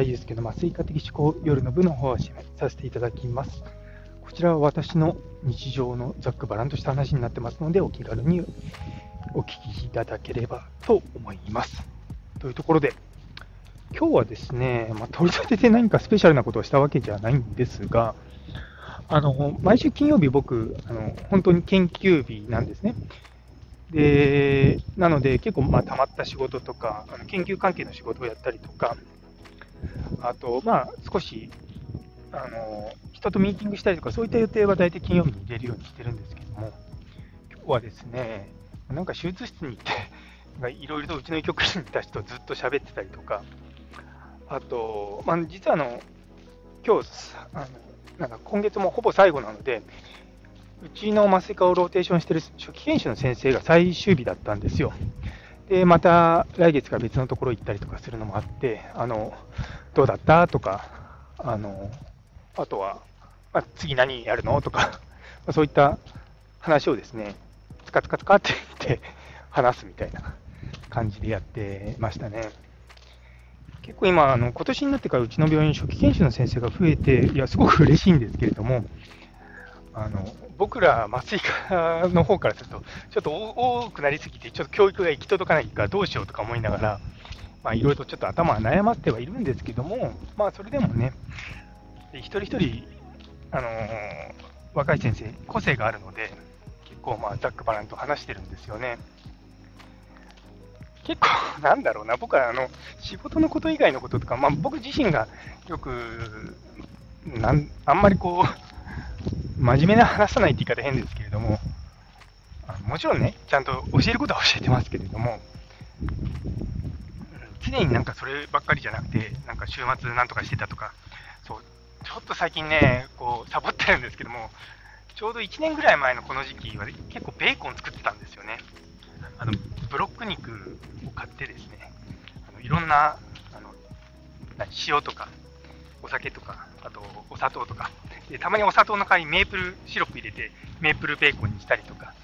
田祐介の麻酔科的思考夜の部の方を締めさせていただきます。こちらは私の日常のざっくばらんとした話になってますので、お気軽にお聞きいただければと思います。というところで、今日はですね、まあ、取り立てて何かスペシャルなことをしたわけじゃないんですが、あの毎週金曜日、僕あの、本当に研究日なんですね。でなので、結構まあ溜まった仕事とか、あの研究関係の仕事をやったりとか、あと、まあ、少しあの人とミーティングしたりとか、そういった予定は大体金曜日に入れるようにしてるんですけども、今日はですね、なんか手術室に行って、いろいろとうちの医局員たちとずっと喋ってたりとか、あと、まあ、実はあの今日あのなんか今月もほぼ最後なので、うちの麻酔科をローテーションしてる初期研修の先生が最終日だったんですよ。で、また来月から別のところ行ったりとかするのもあって、あのどうだった？とか、あのあとは、まあ、次何やるの？とか、まそういった話をですね、つかつかつかって言って 話すみたいな感じでやってましたね。結構今、あの今年になってからうちの病院、初期研修の先生が増えて、いや、すごく嬉しいんですけれども、あの僕ら麻酔科の方からすると、ちょっと多くなりすぎて、ちょっと教育が行き届かないからどうしようとか思いながら、まあ、いろいろとちょっと頭は悩まってはいるんですけども、まあ、それでもね、一人一人、あのー、若い先生、個性があるので、結構、まあ、ざっくばらんと話してるんですよね。結構、なんだろうな、僕はあの仕事のこと以外のこととか、まあ、僕自身がよくなんあんまりこう、真面目な話さないって言い方変ですけれども、もちろんね、ちゃんと教えることは教えてますけれども、常になんかそればっかりじゃなくて、なんか週末なんとかしてたとか、そうちょっと最近ね、こうサボってるんですけども、ちょうど1年ぐらい前のこの時期は結構ベーコン作ってたんですよね。あのブロック肉を買ってですね、あのいろんなあの塩とかお酒とか、あとお砂糖とかで、たまにお砂糖の代わりにメープルシロップ入れて、メープルベーコンにしたりとか、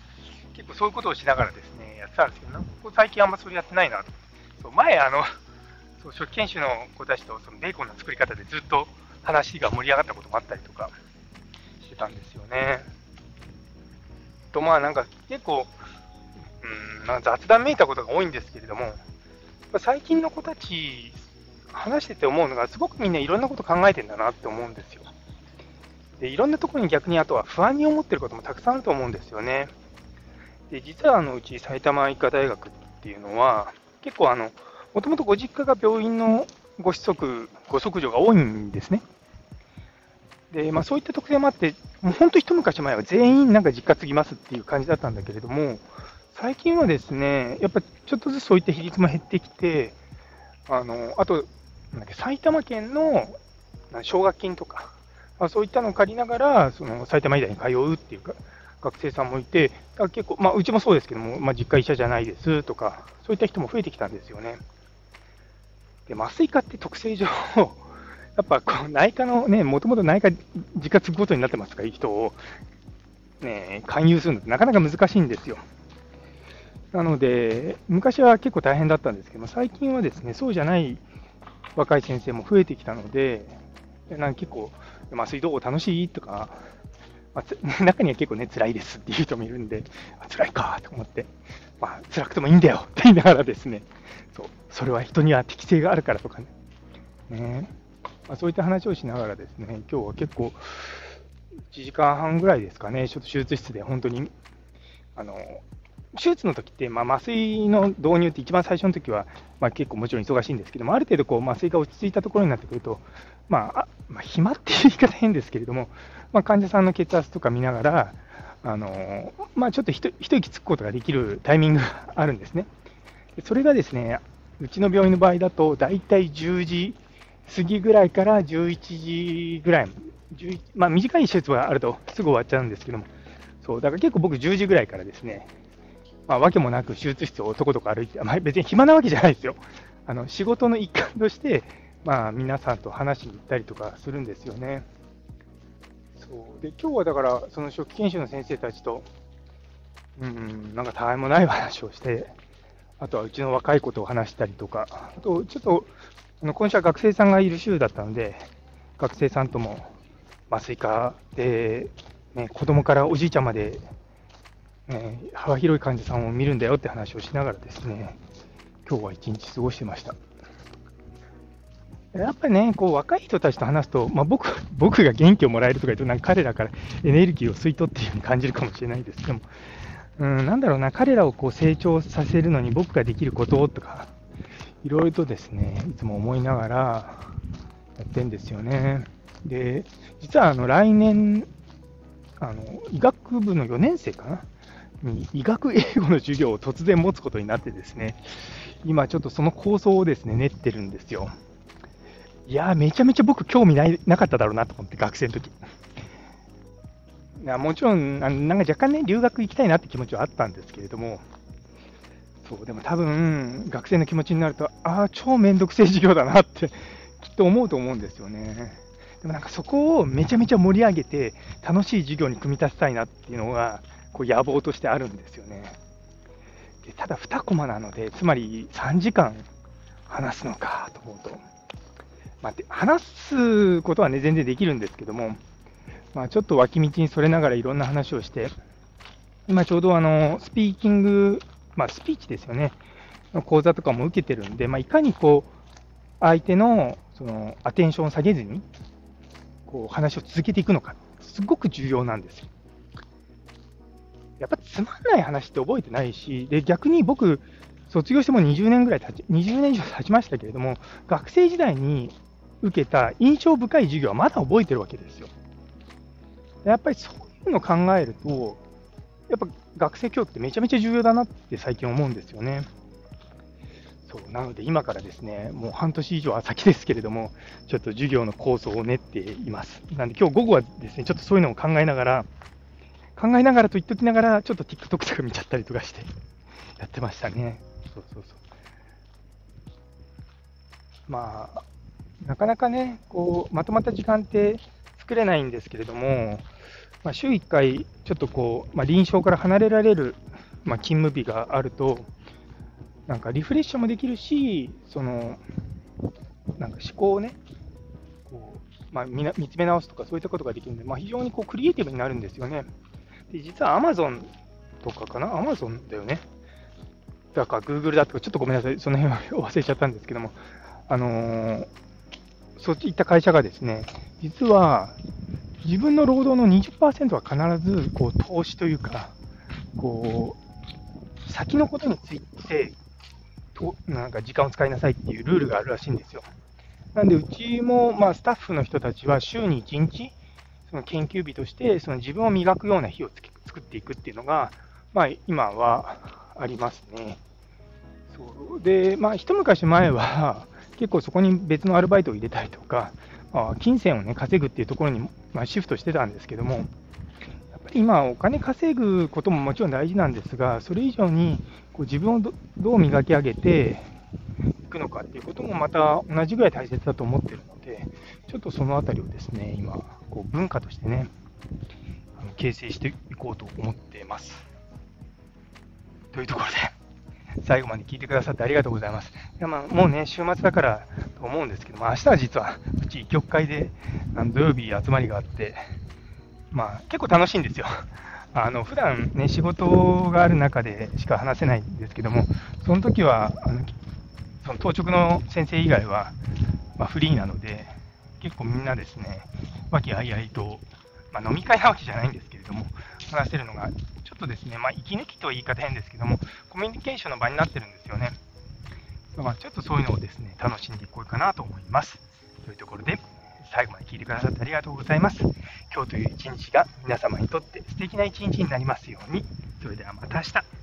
結構そういうことをしながらですね、やってたんですけどここ、最近あんまそれやってないなと。そう前あのそう初期研修の子たちとそのベーコンの作り方でずっと話が盛り上がったこともあったりとかしてたんですよね。とまあなんか結構、うん、まあ、雑談めいたことが多いんですけれども、最近の子たち、話してて思うのが、すごくみんないろんなこと考えてんだなって思うんですよ。でいろんなところに逆にあとは不安に思ってることもたくさんあると思うんですよね。で実はあのうち埼玉医科大学っていうのは、結構あの、もともとご実家が病院のご子息、ご息女が多いんですね。で、まあ、そういった特性もあって、もう本当一昔前は全員なんか実家継ぎますっていう感じだったんだけれども、最近はですね、やっぱちょっとずつそういった比率も減ってきて、あのあと、なんだっけ埼玉県の奨学金とか、まあ、そういったのを借りながら、その埼玉医大に通うっていうか、学生さんもいて、結構、まあ、うちもそうですけども、まあ、実家医者じゃないですとか、そういった人も増えてきたんですよね。で麻酔科って特性上、やっぱこう内科のね、もともと内科自家継ぐことになってますから、人を、ね、勧誘するのってなかなか難しいんですよ。なので、昔は結構大変だったんですけど最近はですね、そうじゃない若い先生も増えてきたので、なんか結構、麻酔どう楽しいとか、まあ、中には結構ね、辛いですっていう人もいるんで、あ辛いかと思って、まあ、辛くてもいいんだよって言いながらですね、そう、それは人には適性があるからとかね、ね。まあ、そういった話をしながらですね、今日は結構、1時間半ぐらいですかね、ちょっと手術室で本当に、あの、手術の時って、まあ、麻酔の導入って一番最初の時は、まあ、結構もちろん忙しいんですけども、ある程度こう麻酔が落ち着いたところになってくると、まあ、まあ、暇っていう言い方変ですけれども、まあ、患者さんの血圧とか見ながら、あのまあ、ちょっと一息つくことができるタイミングがあるんですね。それがですね、うちの病院の場合だと、大体10時過ぎぐらいから11時ぐらい、まあ、短い手術はあるとすぐ終わっちゃうんですけども、そうだから結構僕10時ぐらいからですね、まあ、わけもなく手術室をとことこ歩いて、まあ、別に暇なわけじゃないですよ。あの仕事の一環として、まあ、皆さんと話しに行ったりとかするんですよね。そうで今日はだから、その初期研修の先生たちと、うん、なんかたわいもない話をして、あとはうちの若い子と話したりとか、あとちょっとあの今週は学生さんがいる週だったので、学生さんとも麻酔科で、ね、子供からおじいちゃんまで、ね、幅広い患者さんを見るんだよって話をしながらですね、今日は一日過ごしてました。やっぱりね、こう若い人たちと話すと、まあ、僕 僕が元気をもらえるとか言うと、なんか彼らからエネルギーを吸い取っているように感じるかもしれないですけども、うん、なんだろうな、彼らをこう成長させるのに僕ができることとか、いろいろとですね、いつも思いながらやってんですよね。で、実はあの来年、あの医学部の4年生かな？に医学英語の授業を突然持つことになってですね、今ちょっとその構想をですね、練ってるんですよ。いやめちゃめちゃ僕興味ないなかっただろうなと思って、学生の時。もちろん、なんか若干ね、留学行きたいなって気持ちはあったんですけれども、そう、でも多分、学生の気持ちになると、ああ、超めんどくせえ授業だなってきっと思うと思うんですよね。でもなんかそこをめちゃめちゃ盛り上げて、楽しい授業に組み立てたいなっていうのが、こう野望としてあるんですよね。でただ2コマなので、つまり3時間話すのかと思うと、まあ、話すことはね、全然できるんですけども、まあ、ちょっと脇道にそれながらいろんな話をして、今ちょうどあのスピーキング、まあ、スピーチですよね、の講座とかも受けてるんで、まあ、いかにこう相手のそのアテンションを下げずにこう話を続けていくのか、すごく重要なんですよ。やっぱつまんない話って覚えてないし、で逆に僕、卒業しても20年ぐらい経ち、20年以上経ちましたけれども、学生時代に受けた印象深い授業はまだ覚えてるわけですよ。やっぱりそういうのを考えると、やっぱ学生教育ってめちゃめちゃ重要だなって最近思うんですよね。そうなので今からですね、もう半年以上は先ですけれども、ちょっと授業の構想を練っています。なんで今日午後はですね、ちょっとそういうのを考えながら、考えながらと言っときながら、ちょっと TikTok とか見ちゃったりとかしてやってましたね。そうそうそう。まあ、なかなかね、こう、まとまった時間って作れないんですけれども、まあ、週1回、ちょっとこう、まあ、臨床から離れられる、まあ、勤務日があると、なんかリフレッシュもできるし、その、なんか思考をね、こうまあ、見つめ直すとかそういったことができるんで、まあ、非常にこうクリエイティブになるんですよね。で実は Amazon とかかな ?Amazon だよね。だか Google だとか、ちょっとごめんなさい、その辺は 忘れちゃったんですけども、あのー、そういった会社がですね、実は自分の労働の20%は必ずこう投資というか、こう先のことについてとなんか時間を使いなさいっていうルールがあるらしいんですよ。なんで、うちも、まあ、スタッフの人たちは週に1日、その研究日として、その自分を磨くような日を作っていくっていうのが、まあ、今はありますね。そうで、まあ、一昔前は、結構そこに別のアルバイトを入れたりとか、まあ、金銭を、ね、稼ぐっていうところに、まあ、シフトしてたんですけども、やっぱり今、お金稼ぐことももちろん大事なんですが、それ以上にこう自分をどう磨き上げていくのかっていうこともまた同じぐらい大切だと思ってるので、ちょっとそのあたりをですね、今、こう文化としてね、あの形成していこうと思っています。というところで、最後まで聞いてくださってありがとうございます。いやまあ、もうね、週末だからと思うんですけども、明日は実はうち曲会であの土曜日集まりがあって、まあ、結構楽しいんですよ。あの普段ね、仕事がある中でしか話せないんですけども、その時はあのその当直の先生以外は、まあ、フリーなので、結構みんなですね、和気あいあいと、まあ、飲み会なわけじゃないんですけれども、話せるのが、ょっとですね、まあ、息抜きとは言い方変ですけども、コミュニケーションの場になってるんですよね。まあ、ちょっとそういうのをですね、楽しんでいこうかなと思います。というところで、最後まで聞いてくださってありがとうございます。今日という一日が皆様にとって素敵な一日になりますように。それではまた明日。